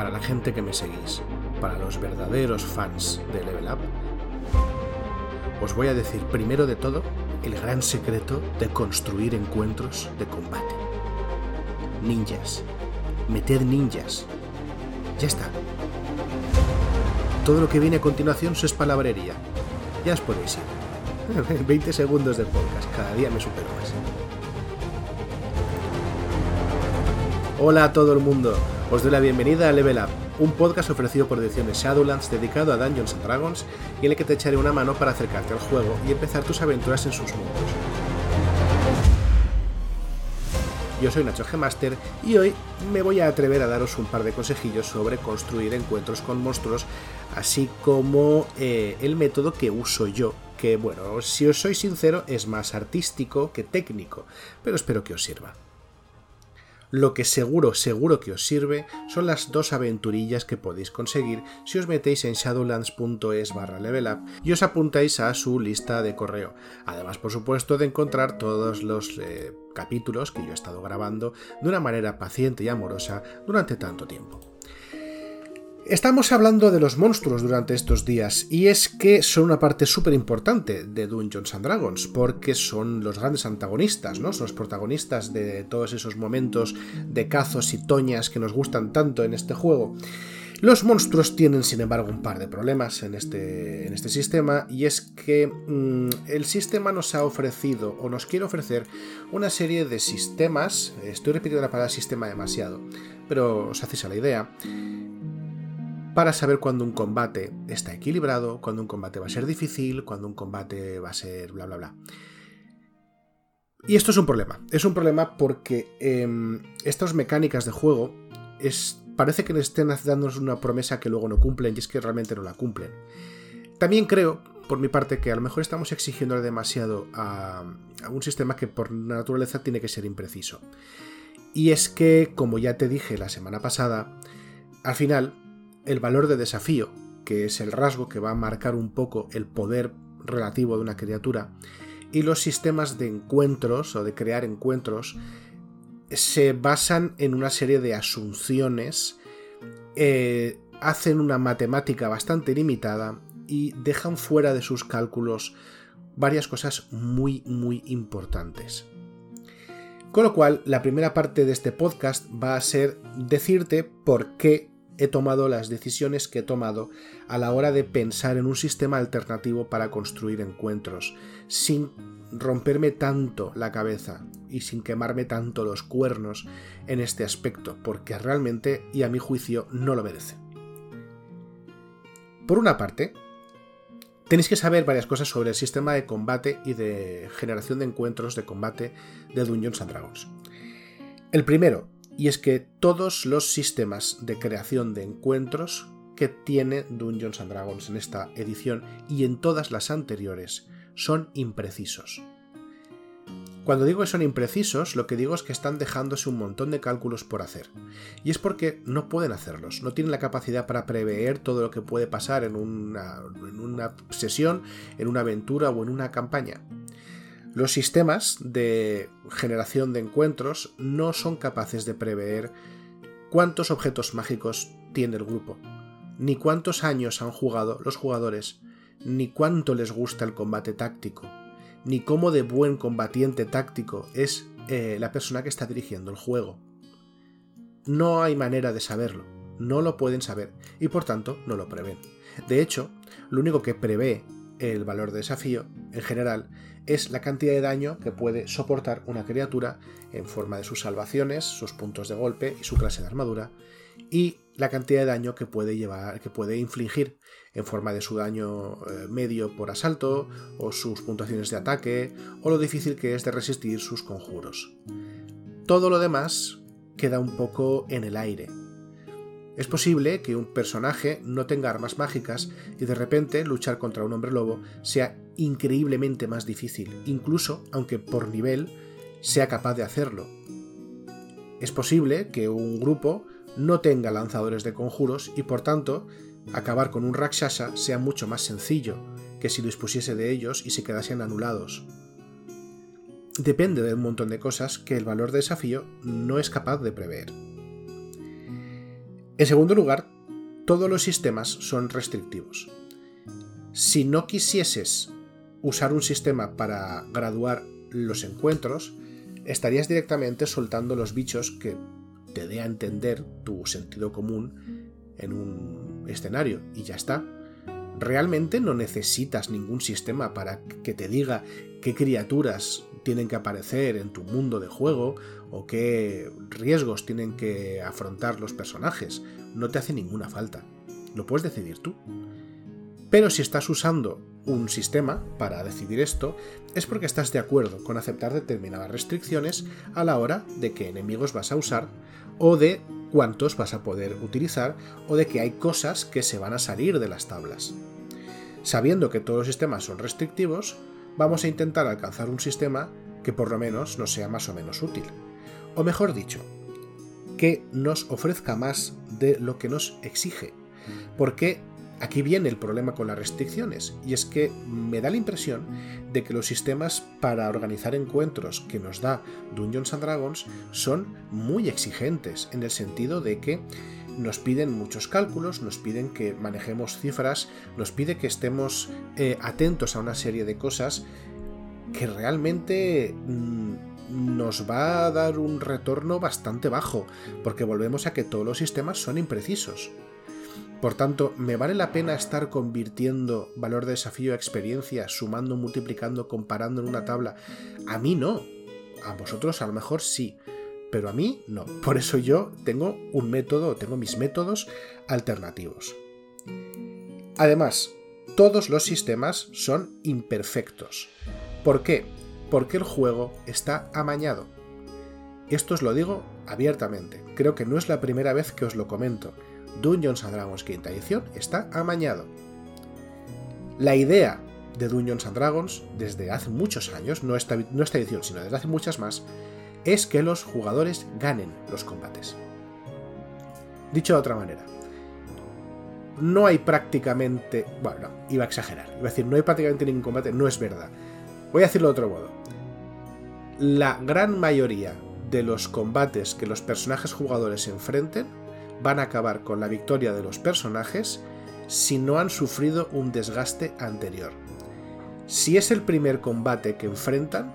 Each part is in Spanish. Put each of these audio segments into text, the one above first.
para la gente que me seguís, para los verdaderos fans de Level Up, os voy a decir primero de todo el gran secreto de construir encuentros de combate. Ninjas. Meted ninjas. Ya está. Todo lo que viene a continuación es palabrería. Ya os podéis ir. 20 segundos de podcast. Cada día me supero más. Hola a todo el mundo. Os doy la bienvenida a Level Up, un podcast ofrecido por Ediciones Shadowlands dedicado a Dungeons Dragons y en el que te echaré una mano para acercarte al juego y empezar tus aventuras en sus mundos. Yo soy Nacho G-Master y hoy me voy a atrever a daros un par de consejillos sobre construir encuentros con monstruos, así como eh, el método que uso yo, que bueno, si os soy sincero es más artístico que técnico, pero espero que os sirva. Lo que seguro, seguro que os sirve son las dos aventurillas que podéis conseguir si os metéis en shadowlands.es barra levelup y os apuntáis a su lista de correo. Además, por supuesto, de encontrar todos los eh, capítulos que yo he estado grabando de una manera paciente y amorosa durante tanto tiempo. Estamos hablando de los monstruos durante estos días y es que son una parte súper importante de Dungeons and Dragons porque son los grandes antagonistas, ¿no? Son los protagonistas de todos esos momentos de cazos y toñas que nos gustan tanto en este juego. Los monstruos tienen, sin embargo, un par de problemas en este, en este sistema y es que mm, el sistema nos ha ofrecido o nos quiere ofrecer una serie de sistemas, estoy repitiendo la palabra sistema demasiado, pero os hacéis a la idea, para saber cuándo un combate está equilibrado, cuándo un combate va a ser difícil, cuándo un combate va a ser bla bla bla. Y esto es un problema. Es un problema porque em, estas mecánicas de juego es, parece que estén dándonos una promesa que luego no cumplen y es que realmente no la cumplen. También creo, por mi parte, que a lo mejor estamos exigiéndole demasiado a, a un sistema que por naturaleza tiene que ser impreciso. Y es que, como ya te dije la semana pasada, al final el valor de desafío, que es el rasgo que va a marcar un poco el poder relativo de una criatura, y los sistemas de encuentros o de crear encuentros se basan en una serie de asunciones, eh, hacen una matemática bastante limitada y dejan fuera de sus cálculos varias cosas muy muy importantes. Con lo cual, la primera parte de este podcast va a ser decirte por qué he tomado las decisiones que he tomado a la hora de pensar en un sistema alternativo para construir encuentros, sin romperme tanto la cabeza y sin quemarme tanto los cuernos en este aspecto, porque realmente y a mi juicio no lo merece. Por una parte, tenéis que saber varias cosas sobre el sistema de combate y de generación de encuentros de combate de Dungeons and Dragons. El primero, y es que todos los sistemas de creación de encuentros que tiene Dungeons and Dragons en esta edición y en todas las anteriores son imprecisos. Cuando digo que son imprecisos, lo que digo es que están dejándose un montón de cálculos por hacer. Y es porque no pueden hacerlos, no tienen la capacidad para prever todo lo que puede pasar en una, en una sesión, en una aventura o en una campaña. Los sistemas de generación de encuentros no son capaces de prever cuántos objetos mágicos tiene el grupo, ni cuántos años han jugado los jugadores, ni cuánto les gusta el combate táctico, ni cómo de buen combatiente táctico es eh, la persona que está dirigiendo el juego. No hay manera de saberlo, no lo pueden saber y por tanto no lo prevén. De hecho, lo único que prevé el valor de desafío, en general, es la cantidad de daño que puede soportar una criatura en forma de sus salvaciones, sus puntos de golpe y su clase de armadura, y la cantidad de daño que puede llevar, que puede infligir en forma de su daño eh, medio por asalto, o sus puntuaciones de ataque, o lo difícil que es de resistir sus conjuros. Todo lo demás queda un poco en el aire, es posible que un personaje no tenga armas mágicas y de repente luchar contra un hombre lobo sea increíblemente más difícil, incluso aunque por nivel sea capaz de hacerlo. Es posible que un grupo no tenga lanzadores de conjuros y por tanto acabar con un Rakshasa sea mucho más sencillo que si dispusiese de ellos y se quedasen anulados. Depende de un montón de cosas que el valor de desafío no es capaz de prever. En segundo lugar, todos los sistemas son restrictivos. Si no quisieses usar un sistema para graduar los encuentros, estarías directamente soltando los bichos que te dé a entender tu sentido común en un escenario y ya está. Realmente no necesitas ningún sistema para que te diga qué criaturas tienen que aparecer en tu mundo de juego o qué riesgos tienen que afrontar los personajes. No te hace ninguna falta. Lo puedes decidir tú. Pero si estás usando un sistema para decidir esto, es porque estás de acuerdo con aceptar determinadas restricciones a la hora de qué enemigos vas a usar o de cuántos vas a poder utilizar o de que hay cosas que se van a salir de las tablas. Sabiendo que todos los sistemas son restrictivos, vamos a intentar alcanzar un sistema que por lo menos nos sea más o menos útil. O mejor dicho, que nos ofrezca más de lo que nos exige. Porque aquí viene el problema con las restricciones, y es que me da la impresión de que los sistemas para organizar encuentros que nos da Dungeons and Dragons son muy exigentes, en el sentido de que nos piden muchos cálculos, nos piden que manejemos cifras, nos pide que estemos eh, atentos a una serie de cosas que realmente mm, nos va a dar un retorno bastante bajo, porque volvemos a que todos los sistemas son imprecisos. Por tanto, ¿me vale la pena estar convirtiendo valor de desafío a experiencia, sumando, multiplicando, comparando en una tabla? A mí no. A vosotros a lo mejor sí, pero a mí no. Por eso yo tengo un método, tengo mis métodos alternativos. Además, todos los sistemas son imperfectos. ¿Por qué? Porque el juego está amañado. Esto os lo digo abiertamente. Creo que no es la primera vez que os lo comento. Dungeons Dragons quinta edición está amañado. La idea de Dungeons and Dragons desde hace muchos años, no esta, no esta edición, sino desde hace muchas más, es que los jugadores ganen los combates. Dicho de otra manera, no hay prácticamente... Bueno, iba a exagerar. Iba a decir, no hay prácticamente ningún combate. No es verdad. Voy a decirlo de otro modo. La gran mayoría de los combates que los personajes jugadores enfrenten van a acabar con la victoria de los personajes si no han sufrido un desgaste anterior. Si es el primer combate que enfrentan,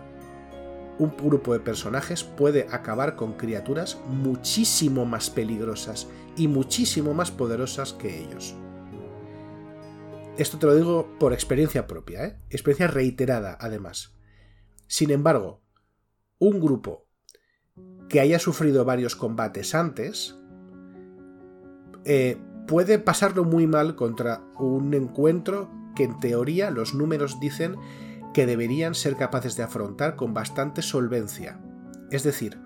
un grupo de personajes puede acabar con criaturas muchísimo más peligrosas y muchísimo más poderosas que ellos. Esto te lo digo por experiencia propia, ¿eh? experiencia reiterada además. Sin embargo, un grupo que haya sufrido varios combates antes eh, puede pasarlo muy mal contra un encuentro que en teoría los números dicen que deberían ser capaces de afrontar con bastante solvencia. Es decir,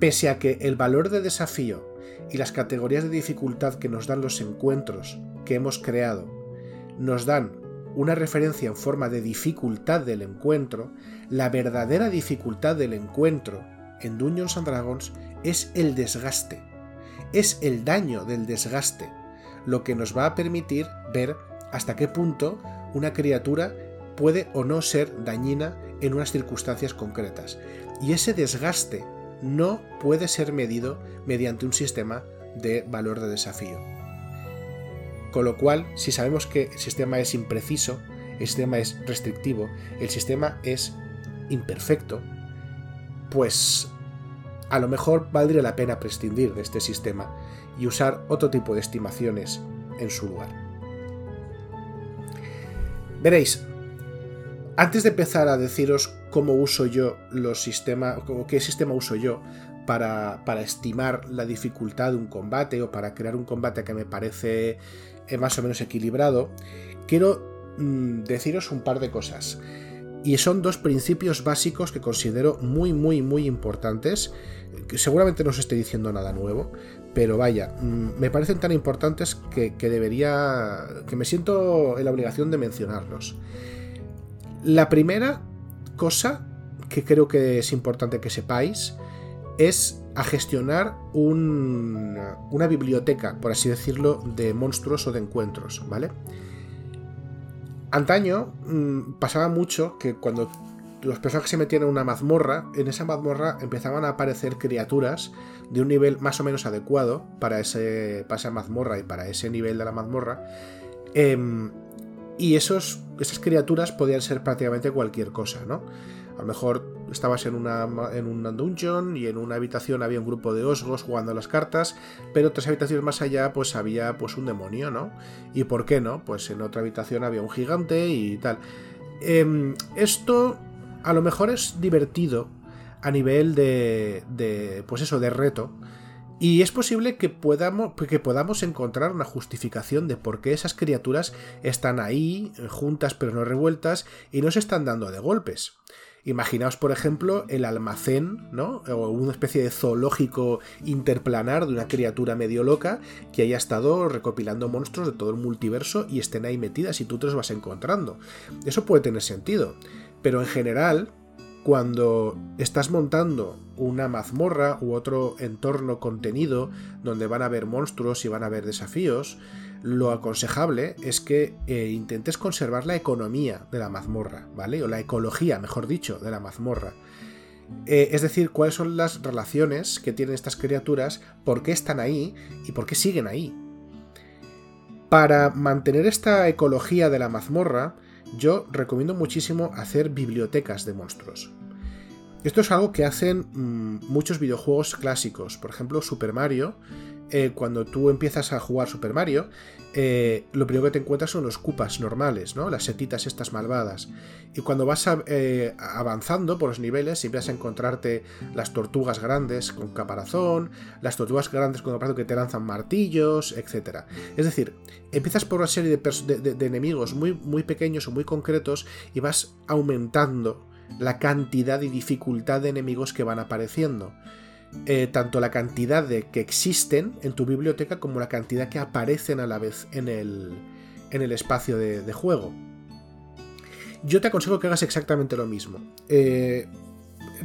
pese a que el valor de desafío y las categorías de dificultad que nos dan los encuentros que hemos creado nos dan una referencia en forma de dificultad del encuentro, la verdadera dificultad del encuentro en Dungeons and Dragons es el desgaste es el daño del desgaste, lo que nos va a permitir ver hasta qué punto una criatura puede o no ser dañina en unas circunstancias concretas. Y ese desgaste no puede ser medido mediante un sistema de valor de desafío. Con lo cual, si sabemos que el sistema es impreciso, el sistema es restrictivo, el sistema es imperfecto, pues a lo mejor valdría la pena prescindir de este sistema y usar otro tipo de estimaciones en su lugar. Veréis, antes de empezar a deciros cómo uso yo los sistemas, o qué sistema uso yo para, para, estimar la dificultad de un combate o para crear un combate que me parece eh, más o menos equilibrado, quiero mm, deciros un par de cosas. Y son dos principios básicos que considero muy, muy, muy importantes. Seguramente no os estoy diciendo nada nuevo, pero vaya, mm, me parecen tan importantes que, que debería. que me siento en la obligación de mencionarlos. La primera cosa que creo que es importante que sepáis es a gestionar una biblioteca, por así decirlo, de monstruos o de encuentros, ¿vale? Antaño mm, pasaba mucho que cuando los personajes se metían en una mazmorra, en esa mazmorra empezaban a aparecer criaturas de un nivel más o menos adecuado para, ese, para esa mazmorra y para ese nivel de la mazmorra. Em, y esos, esas criaturas podían ser prácticamente cualquier cosa, ¿no? A lo mejor estabas en una, en dungeon y en una habitación había un grupo de osgos jugando las cartas, pero tres habitaciones más allá pues había pues un demonio, ¿no? ¿Y por qué no? Pues en otra habitación había un gigante y tal. Em, esto a lo mejor es divertido a nivel de, de pues eso, de reto, y es posible que podamos, que podamos encontrar una justificación de por qué esas criaturas están ahí, juntas pero no revueltas, y no se están dando de golpes. Imaginaos, por ejemplo, el almacén, ¿no? O una especie de zoológico interplanar de una criatura medio loca que haya estado recopilando monstruos de todo el multiverso y estén ahí metidas y tú te los vas encontrando. Eso puede tener sentido. Pero en general, cuando estás montando una mazmorra u otro entorno contenido donde van a haber monstruos y van a haber desafíos, lo aconsejable es que eh, intentes conservar la economía de la mazmorra, ¿vale? O la ecología, mejor dicho, de la mazmorra. Eh, es decir, cuáles son las relaciones que tienen estas criaturas, por qué están ahí y por qué siguen ahí. Para mantener esta ecología de la mazmorra, yo recomiendo muchísimo hacer bibliotecas de monstruos. Esto es algo que hacen mm, muchos videojuegos clásicos. Por ejemplo, Super Mario. Eh, cuando tú empiezas a jugar Super Mario, eh, lo primero que te encuentras son los cupas normales, ¿no? Las setitas estas malvadas. Y cuando vas eh, avanzando por los niveles, siempre vas a encontrarte las tortugas grandes con caparazón, las tortugas grandes con caparazón que te lanzan martillos, etc. Es decir, empiezas por una serie de, de enemigos muy, muy pequeños o muy concretos y vas aumentando la cantidad y dificultad de enemigos que van apareciendo. Eh, tanto la cantidad de que existen en tu biblioteca como la cantidad que aparecen a la vez en el, en el espacio de, juego. Yo te aconsejo que hagas exactamente lo mismo. Eh,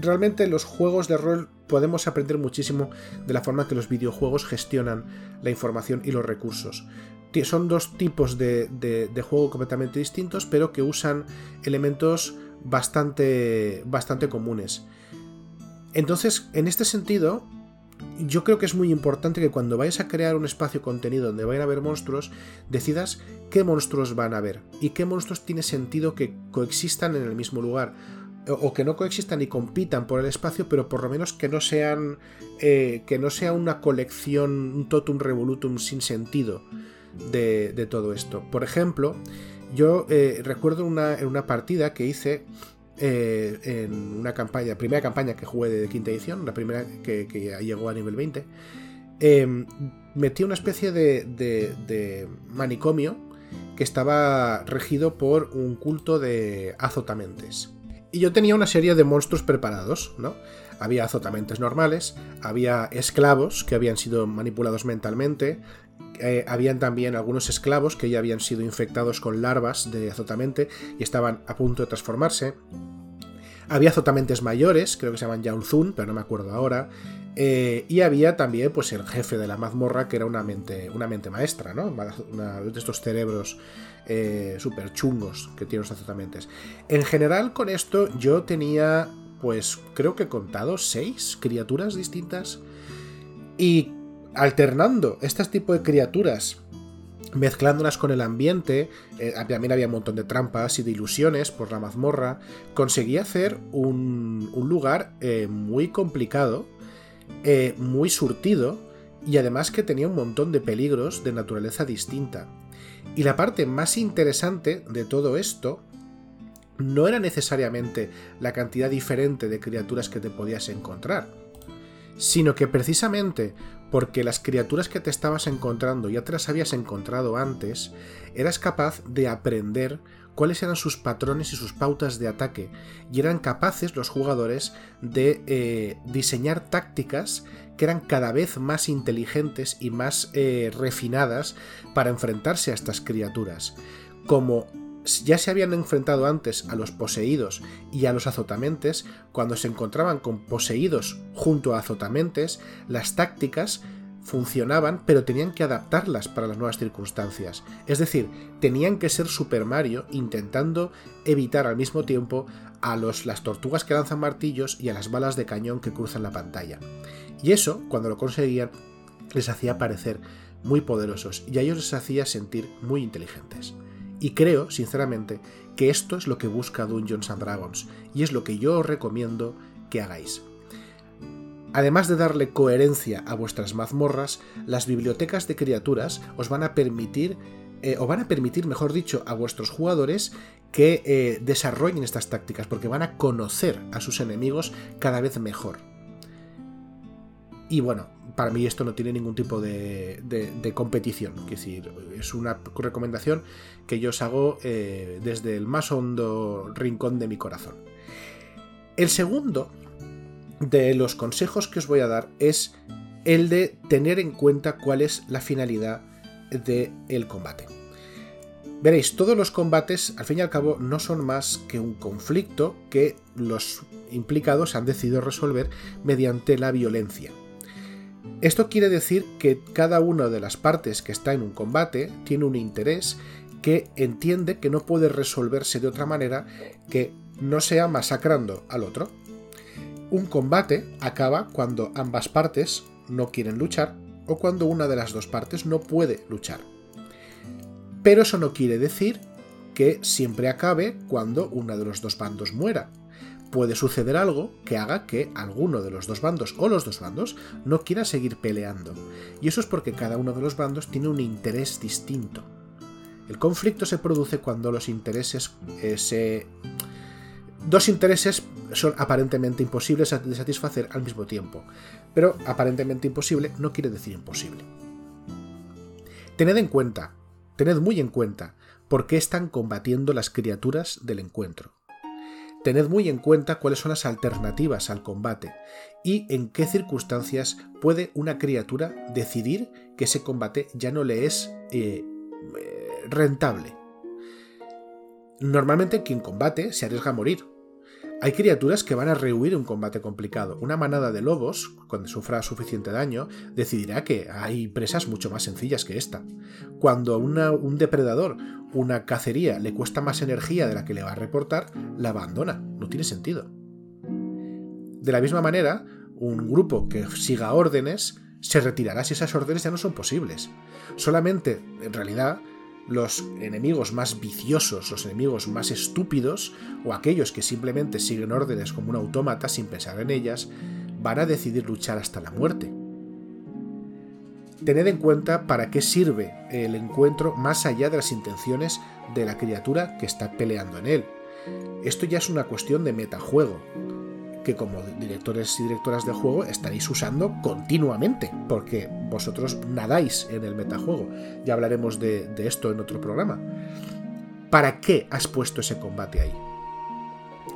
realmente los juegos de rol podemos aprender muchísimo de la forma que los videojuegos gestionan la información y los recursos. Son dos tipos de, de juego completamente distintos, pero que usan elementos bastante, bastante comunes. Entonces, en este sentido, yo creo que es muy importante que cuando vayas a crear un espacio contenido donde vayan a haber monstruos, decidas qué monstruos van a haber y qué monstruos tiene sentido que coexistan en el mismo lugar. O que no coexistan y compitan por el espacio, pero por lo menos que no sean. Eh, que no sea una colección, un totum revolutum sin sentido de, todo esto. Por ejemplo, yo eh, recuerdo una, en una partida que hice eh, en una campaña, primera campaña que jugué de quinta edición, la primera que, llegó a nivel 20, em, metí una especie de, de, manicomio que estaba regido por un culto de azotamentes. Y yo tenía una serie de monstruos preparados, ¿no? Había azotamentes normales, había esclavos que habían sido manipulados mentalmente, eh, habían también algunos esclavos que ya habían sido infectados con larvas de azotamente y estaban a punto de transformarse. Había azotamentes mayores, creo que se llaman Yaulzun, pero no me acuerdo ahora. Eh, y había también pues, el jefe de la mazmorra, que era una mente, una mente maestra, ¿no? De estos cerebros eh, súper chungos que tienen los azotamentes. En general, con esto yo tenía, pues creo que he contado seis criaturas distintas. Y alternando este tipo de criaturas mezclándolas con el ambiente, eh, también había un montón de trampas y de ilusiones por la mazmorra, conseguí hacer un, lugar eh, muy complicado, eh, muy surtido, y además que tenía un montón de peligros de naturaleza distinta. Y la parte más interesante de todo esto no era necesariamente la cantidad diferente de criaturas que te podías encontrar, sino que precisamente porque las criaturas que te estabas encontrando ya te las habías encontrado antes, eras capaz de aprender cuáles eran sus patrones y sus pautas de ataque, y eran capaces los jugadores de eh, diseñar tácticas que eran cada vez más inteligentes y más eh, refinadas para enfrentarse a estas criaturas. Como ya se habían enfrentado antes a los poseídos y a los azotamentes, cuando se encontraban con poseídos junto a azotamentes, las tácticas funcionaban, pero tenían que adaptarlas para las nuevas circunstancias. Es decir, tenían que ser Super Mario intentando evitar al mismo tiempo a los, las tortugas que lanzan martillos y a las balas de cañón que cruzan la pantalla. Y eso, cuando lo conseguían, les hacía parecer muy poderosos y a ellos les hacía sentir muy inteligentes. Y creo, sinceramente, que esto es lo que busca Dungeons and Dragons y es lo que yo os recomiendo que hagáis. Además de darle coherencia a vuestras mazmorras, las bibliotecas de criaturas os van a permitir, eh, o van a permitir, mejor dicho, a vuestros jugadores que eh, desarrollen estas tácticas, porque van a conocer a sus enemigos cada vez mejor. Y bueno, para mí esto no tiene ningún tipo de, competición. Es decir, es una recomendación que yo os hago eh, desde el más hondo rincón de mi corazón. El segundo de los consejos que os voy a dar es el de tener en cuenta cuál es la finalidad del combate. Veréis, todos los combates, al fin y al cabo, no son más que un conflicto que los implicados han decidido resolver mediante la violencia. Esto quiere decir que cada una de las partes que está en un combate tiene un interés que entiende que no puede resolverse de otra manera que no sea masacrando al otro. Un combate acaba cuando ambas partes no quieren luchar o cuando una de las dos partes no puede luchar. Pero eso no quiere decir que siempre acabe cuando uno de los dos bandos muera puede suceder algo que haga que alguno de los dos bandos o los dos bandos no quiera seguir peleando. Y eso es porque cada uno de los bandos tiene un interés distinto. El conflicto se produce cuando los intereses eh, se... Dos intereses son aparentemente imposibles de satisfacer al mismo tiempo, pero aparentemente imposible no quiere decir imposible. Tened en cuenta, tened muy en cuenta, por qué están combatiendo las criaturas del encuentro. Tened muy en cuenta cuáles son las alternativas al combate y en qué circunstancias puede una criatura decidir que ese combate ya no le es eh, rentable. Normalmente quien combate se arriesga a morir, hay criaturas que van a rehuir un combate complicado. Una manada de lobos, cuando sufra suficiente daño, decidirá que hay presas mucho más sencillas que esta. Cuando a un depredador, una cacería, le cuesta más energía de la que le va a reportar, la abandona. No tiene sentido. De la misma manera, un grupo que siga órdenes se retirará si esas órdenes ya no son posibles. Solamente, en realidad, los enemigos más viciosos, los enemigos más estúpidos, o aquellos que simplemente siguen órdenes como un autómata sin pensar en ellas, van a decidir luchar hasta la muerte. Tened en cuenta para qué sirve el encuentro más allá de las intenciones de la criatura que está peleando en él. Esto ya es una cuestión de metajuego que como directores y directoras de juego estaréis usando continuamente, porque vosotros nadáis en el metajuego. Ya hablaremos de, esto en otro programa. ¿Para qué has puesto ese combate ahí?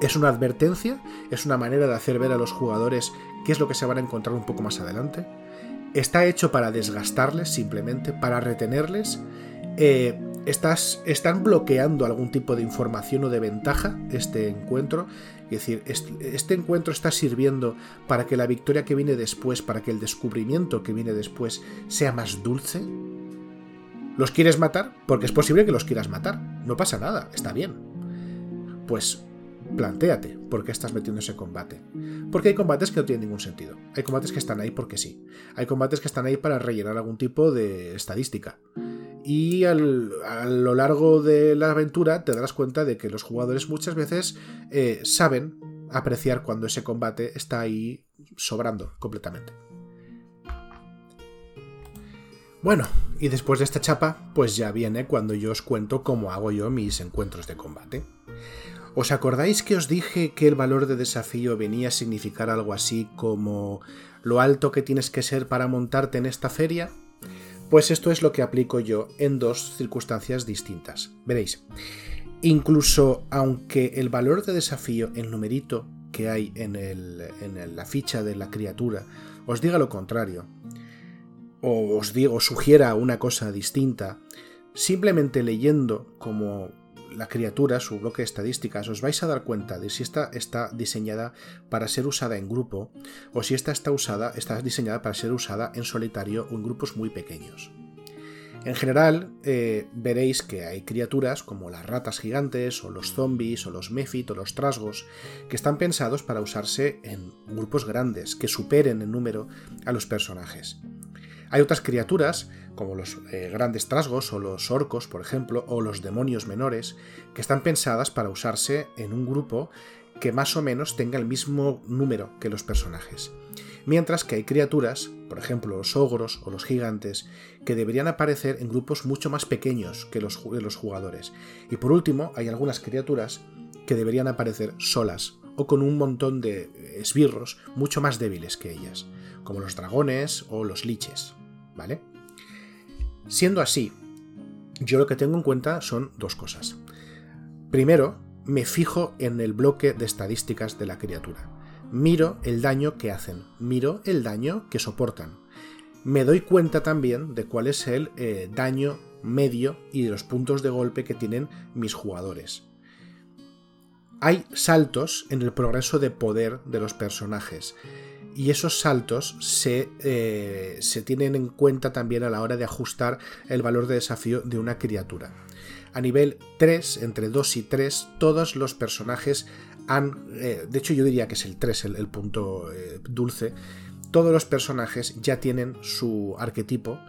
¿Es una advertencia? ¿Es una manera de hacer ver a los jugadores qué es lo que se van a encontrar un poco más adelante? ¿Está hecho para desgastarles simplemente, para retenerles? Eh, estás, ¿Están bloqueando algún tipo de información o de ventaja este encuentro? Es decir, este encuentro está sirviendo para que la victoria que viene después, para que el descubrimiento que viene después sea más dulce. ¿Los quieres matar? Porque es posible que los quieras matar. No pasa nada, está bien. Pues plantéate por qué estás metiendo ese combate. Porque hay combates que no tienen ningún sentido. Hay combates que están ahí porque sí. Hay combates que están ahí para rellenar algún tipo de estadística y a lo largo de la aventura te darás cuenta de que los jugadores muchas veces eh, saben apreciar cuando ese combate está ahí sobrando completamente. Bueno, y después de esta chapa, pues ya viene cuando yo os cuento cómo hago yo mis encuentros de combate. ¿Os acordáis que os dije que el valor de desafío venía a significar algo así como lo alto que tienes que ser para montarte en esta feria? Pues esto es lo que aplico yo en dos circunstancias distintas. Veréis, incluso aunque el valor de desafío, el numerito que hay en, en la ficha de la criatura, os diga lo contrario, o os digo, sugiera una cosa distinta, simplemente leyendo como la criatura, su bloque de estadísticas, os vais a dar cuenta de si esta está diseñada para ser usada en grupo o si esta está usada, está diseñada para ser usada en solitario o en grupos muy pequeños. En general, eh, veréis que hay criaturas como las ratas gigantes, o los zombies, o los mephit, o los trasgos, que están pensados para usarse en grupos grandes, que superen en número a los personajes. Hay otras criaturas, como los eh, grandes trasgos, o los orcos, por ejemplo, o los demonios menores, que están pensadas para usarse en un grupo que más o menos tenga el mismo número que los personajes mientras que hay criaturas, por ejemplo los ogros o los gigantes, que deberían aparecer en grupos mucho más pequeños que los, los jugadores. Y por último, hay algunas criaturas que deberían aparecer solas o con un montón de esbirros mucho más débiles que ellas, como los dragones o los liches, ¿vale? Siendo así, yo lo que tengo en cuenta son dos cosas. Primero, me fijo en el bloque de estadísticas de la criatura miro el daño que hacen, miro el daño que soportan. Me doy cuenta también de cuál es el eh, daño medio y de los puntos de golpe que tienen mis jugadores. Hay saltos en el progreso de poder de los personajes y esos saltos se, eh, se, tienen en cuenta también a la hora de ajustar el valor de desafío de una criatura. A nivel 3, entre 2 y 3, todos los personajes han, eh, de hecho yo diría que es el 3 el, punto eh, dulce, todos los personajes ya tienen su arquetipo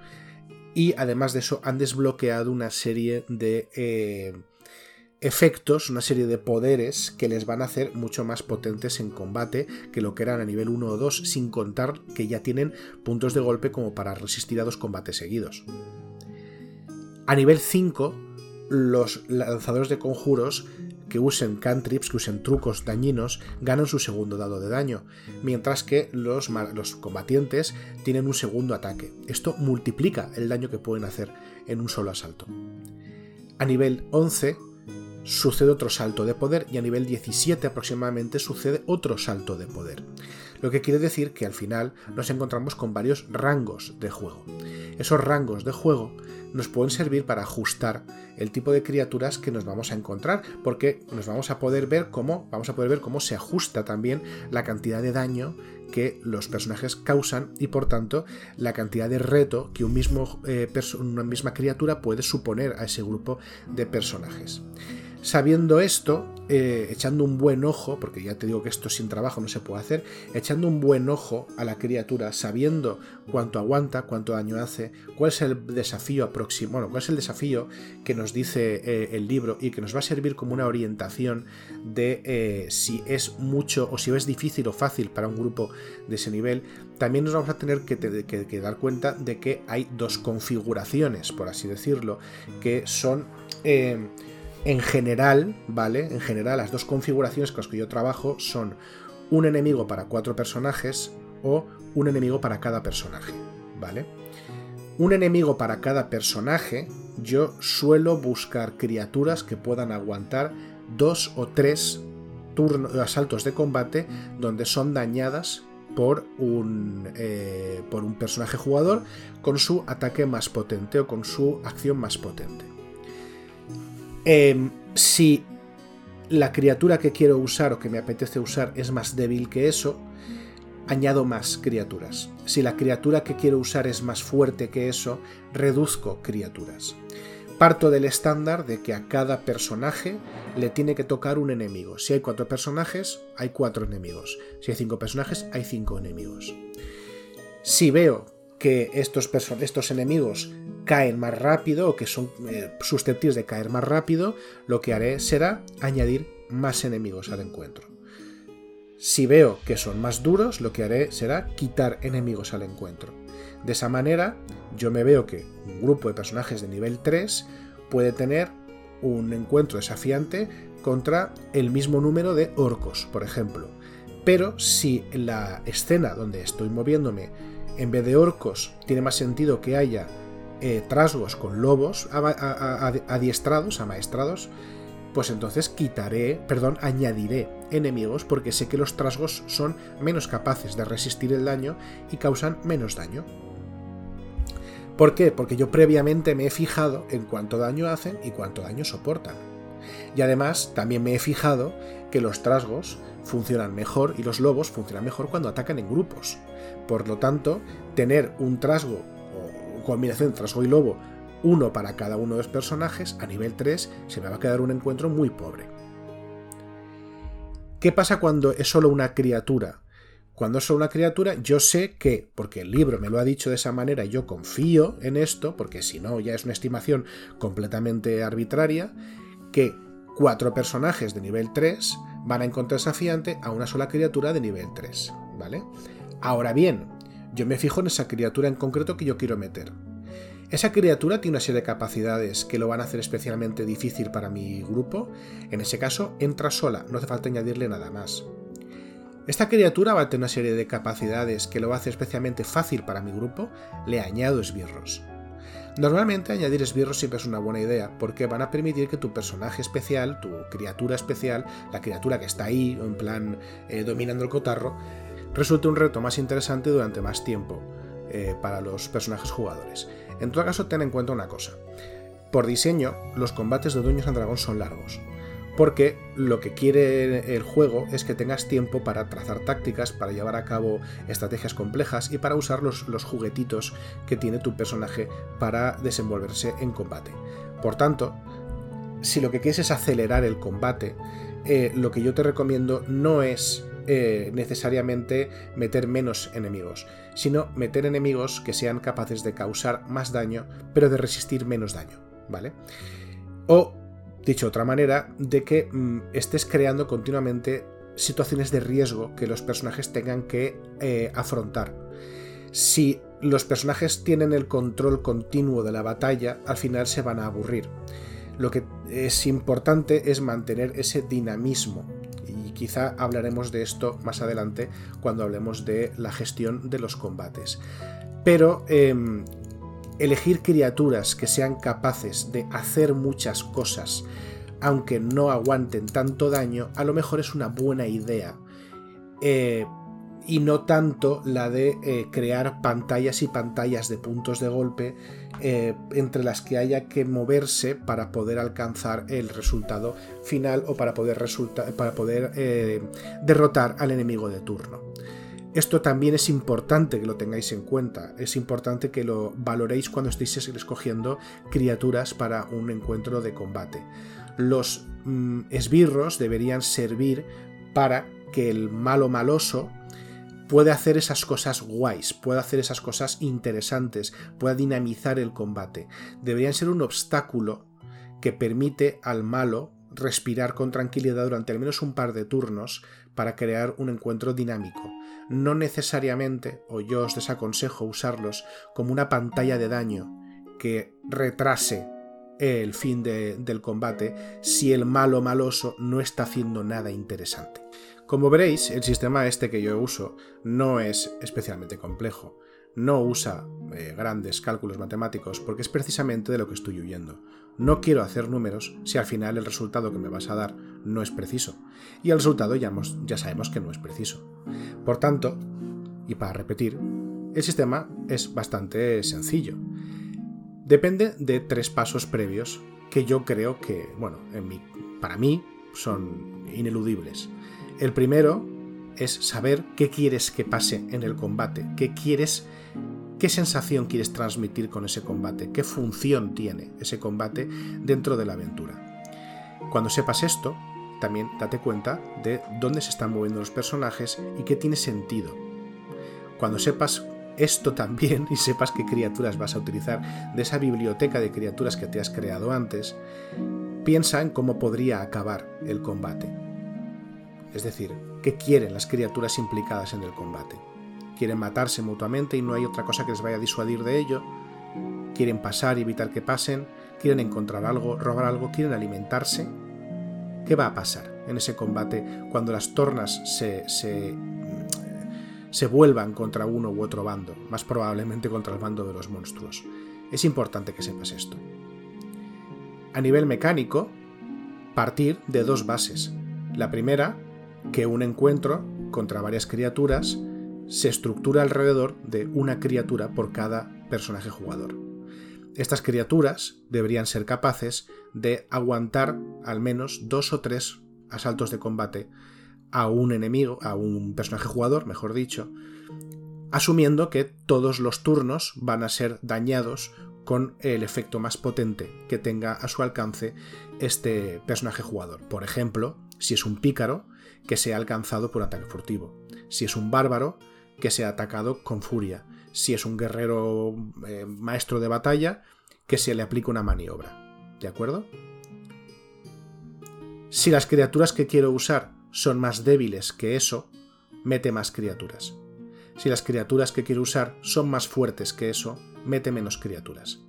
y además de eso han desbloqueado una serie de efectos, una serie de poderes que les van a hacer mucho más potentes en combate que lo que eran a nivel 1 o 2, sin contar que ya tienen puntos de golpe como para resistir a dos combates seguidos. A nivel 5, los lanzadores de conjuros que usen cantrips, que usen trucos dañinos, ganan su segundo dado de daño, mientras que los, los combatientes tienen un segundo ataque. Esto multiplica el daño que pueden hacer en un solo asalto. A nivel 11 sucede otro salto de poder y a nivel 17 aproximadamente sucede otro salto de poder. Lo que quiere decir que al final nos encontramos con varios rangos de juego. Esos rangos de juego nos pueden servir para ajustar el tipo de criaturas que nos vamos a encontrar, porque nos vamos a poder ver cómo, vamos a poder ver cómo se ajusta también la cantidad de daño que los personajes causan y por tanto la cantidad de reto que eh, una misma criatura puede suponer a ese grupo de personajes. Sabiendo esto, eh, echando un buen ojo, porque ya te digo que esto sin trabajo no se puede hacer, echando un buen ojo a la criatura, sabiendo cuánto aguanta, cuánto daño hace, cuál es el desafío próximo, bueno, cuál es el desafío que nos dice eh, el libro y que nos va a servir como una orientación de eh, si es mucho o si es difícil o fácil para un grupo de ese nivel, también nos vamos a tener que dar cuenta de que hay dos configuraciones, por así decirlo, que son en general, ¿vale? En general, las dos configuraciones con las que yo trabajo son un enemigo para cuatro personajes o un enemigo para cada personaje, ¿vale? Un enemigo para cada personaje, yo suelo buscar criaturas que puedan aguantar dos o tres turnos, asaltos de combate donde son dañadas por un, eh, por un personaje jugador con su ataque más potente o con su acción más potente. Em, si la criatura que quiero usar o que me apetece usar es más débil que eso, añado más criaturas. Si la criatura que quiero usar es más fuerte que eso, reduzco criaturas. Parto del estándar de que a cada personaje le tiene que tocar un enemigo. Si hay cuatro personajes, hay cuatro enemigos. Si hay cinco personajes, hay cinco enemigos. Si veo que estos, estos enemigos caen más rápido o que son eh, susceptibles de caer más rápido, lo que haré será añadir más enemigos al encuentro. Si veo que son más duros, lo que haré será quitar enemigos al encuentro. De esa manera, yo me veo que un grupo de personajes de nivel 3 puede tener un encuentro desafiante contra el mismo número de orcos, por ejemplo. Pero si la escena donde estoy moviéndome en vez de orcos, tiene más sentido que haya eh, trasgos con lobos adiestrados, amaestrados, pues entonces quitaré, perdón, añadiré enemigos porque sé que los trasgos son menos capaces de resistir el daño y causan menos daño. ¿Por qué? Porque yo previamente me he fijado en cuánto daño hacen y cuánto daño soportan. Y además también me he fijado que los trasgos funcionan mejor y los lobos funcionan mejor cuando atacan en grupos. Por lo tanto, tener un trasgo combinación de trasgo y lobo uno para cada uno de los personajes, a nivel 3 se me va a quedar un encuentro muy pobre. ¿Qué pasa cuando es solo una criatura? Cuando es solo una criatura, yo sé que, porque el libro me lo ha dicho de esa manera, yo confío en esto, porque si no ya es una estimación completamente arbitraria, que cuatro personajes de nivel 3 van a encontrar desafiante a una sola criatura de nivel 3, ¿vale? Ahora bien, yo me fijo en esa criatura en concreto que yo quiero meter. Esa criatura tiene una serie de capacidades que lo van a hacer especialmente difícil para mi grupo. En ese caso, entra sola, no hace falta añadirle nada más. Esta criatura va a tener una serie de capacidades que lo hacer especialmente fácil para mi grupo. Le añado esbirros. Normalmente añadir esbirros siempre es una buena idea, porque van a permitir que tu personaje especial, tu criatura especial, la criatura que está ahí, en plan eh, dominando el cotarro, resulte un reto más interesante durante más tiempo eh, para los personajes jugadores. En todo caso, ten en cuenta una cosa. Por diseño, los combates de Dueños and Dragón son largos, porque lo que quiere el juego es que tengas tiempo para trazar tácticas, para llevar a cabo estrategias complejas y para usar los, juguetitos que tiene tu personaje para desenvolverse en combate. Por tanto, si lo que quieres es acelerar el combate, eh, lo que yo te recomiendo no es eh, necesariamente meter menos enemigos, sino meter enemigos que sean capaces de causar más daño, pero de resistir menos daño, ¿vale? O, dicho de otra manera, de que mm, estés creando continuamente situaciones de riesgo que los personajes tengan que eh, afrontar. Si los personajes tienen el control continuo de la batalla, al final se van a aburrir. Lo que es importante es mantener ese dinamismo quizá hablaremos de esto más adelante cuando hablemos de la gestión de los combates. Pero em, elegir criaturas que sean capaces de hacer muchas cosas, aunque no aguanten tanto daño, a lo mejor es una buena idea. Eh, y no tanto la de eh, crear pantallas y pantallas de puntos de golpe eh, entre las que haya que moverse para poder alcanzar el resultado final o para poder, para poder eh, derrotar al enemigo de turno. Esto también es importante que lo tengáis en cuenta, es importante que lo valoréis cuando estéis escogiendo criaturas para un encuentro de combate. Los mm, esbirros deberían servir para que el malo maloso puede hacer esas cosas guays, puede hacer esas cosas interesantes, puede dinamizar el combate. Deberían ser un obstáculo que permite al malo respirar con tranquilidad durante al menos un par de turnos para crear un encuentro dinámico. No necesariamente, o yo os desaconsejo usarlos como una pantalla de daño que retrase el fin del combate si el malo maloso no está haciendo nada interesante. Como veréis, el sistema este que yo uso no es especialmente complejo, no usa eh, grandes cálculos matemáticos porque es precisamente de lo que estoy huyendo. No quiero hacer números si al final el resultado que me vas a dar no es preciso. Y el resultado ya, sabemos que no es preciso. Por tanto, y para repetir, el sistema es bastante sencillo. Depende de tres pasos previos que yo creo que, bueno, para mí son ineludibles. El primero es saber qué quieres que pase en el combate, qué quieres, qué sensación quieres transmitir con ese combate, qué función tiene ese combate dentro de la aventura. Cuando sepas esto, también date cuenta de dónde se están moviendo los personajes y qué tiene sentido. Cuando sepas esto también y sepas qué criaturas vas a utilizar de esa biblioteca de criaturas que te has creado antes, piensa en cómo podría acabar el combate es decir, ¿qué quieren las criaturas implicadas en el combate? ¿Quieren matarse mutuamente y no hay otra cosa que les vaya a disuadir de ello? ¿Quieren pasar y evitar que pasen? ¿Quieren encontrar algo, robar algo? ¿Quieren alimentarse? ¿Qué va a pasar en ese combate cuando las tornas se, se, se vuelvan contra uno u otro bando, más probablemente contra el bando de los monstruos? Es importante que sepas esto. A nivel mecánico, partir de dos bases. La primera que un encuentro contra varias criaturas se estructura alrededor de una criatura por cada personaje jugador. Estas criaturas deberían ser capaces de aguantar al menos dos o tres asaltos de combate a un enemigo, a un personaje jugador, mejor dicho, asumiendo que todos los turnos van a ser dañados con el efecto más potente que tenga a su alcance este personaje jugador. Por ejemplo, si es un pícaro, que sea alcanzado por ataque furtivo. Si es un bárbaro, que sea atacado con furia. Si es un guerrero eh, maestro de batalla, que se le aplique una maniobra. ¿De acuerdo? Si las criaturas que quiero usar son más débiles que eso, mete más criaturas. Si las criaturas que quiero usar son más fuertes que eso, mete menos criaturas.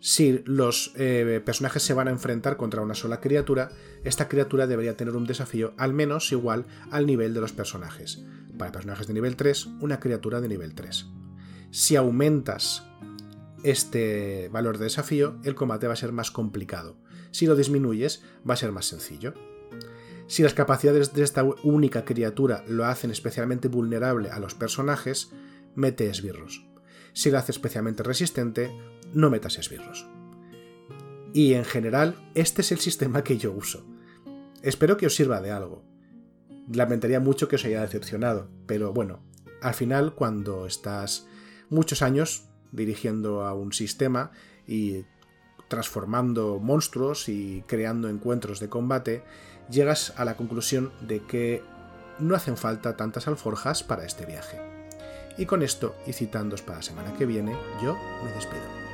Si los eh, personajes se van a enfrentar contra una sola criatura, esta criatura debería tener un desafío al menos igual al nivel de los personajes. Para personajes de nivel 3, una criatura de nivel 3. Si aumentas este valor de desafío, el combate va a ser más complicado. Si lo disminuyes, va a ser más sencillo. Si las capacidades de esta única criatura lo hacen especialmente vulnerable a los personajes, mete esbirros. Si lo hace especialmente resistente, no metas esbirros. Y en general, este es el sistema que yo uso. Espero que os sirva de algo. Lamentaría mucho que os haya decepcionado, pero bueno, al final cuando estás muchos años dirigiendo a un sistema y transformando monstruos y creando encuentros de combate, llegas a la conclusión de que no hacen falta tantas alforjas para este viaje. Y con esto, y citándos para la semana que viene, yo me despido.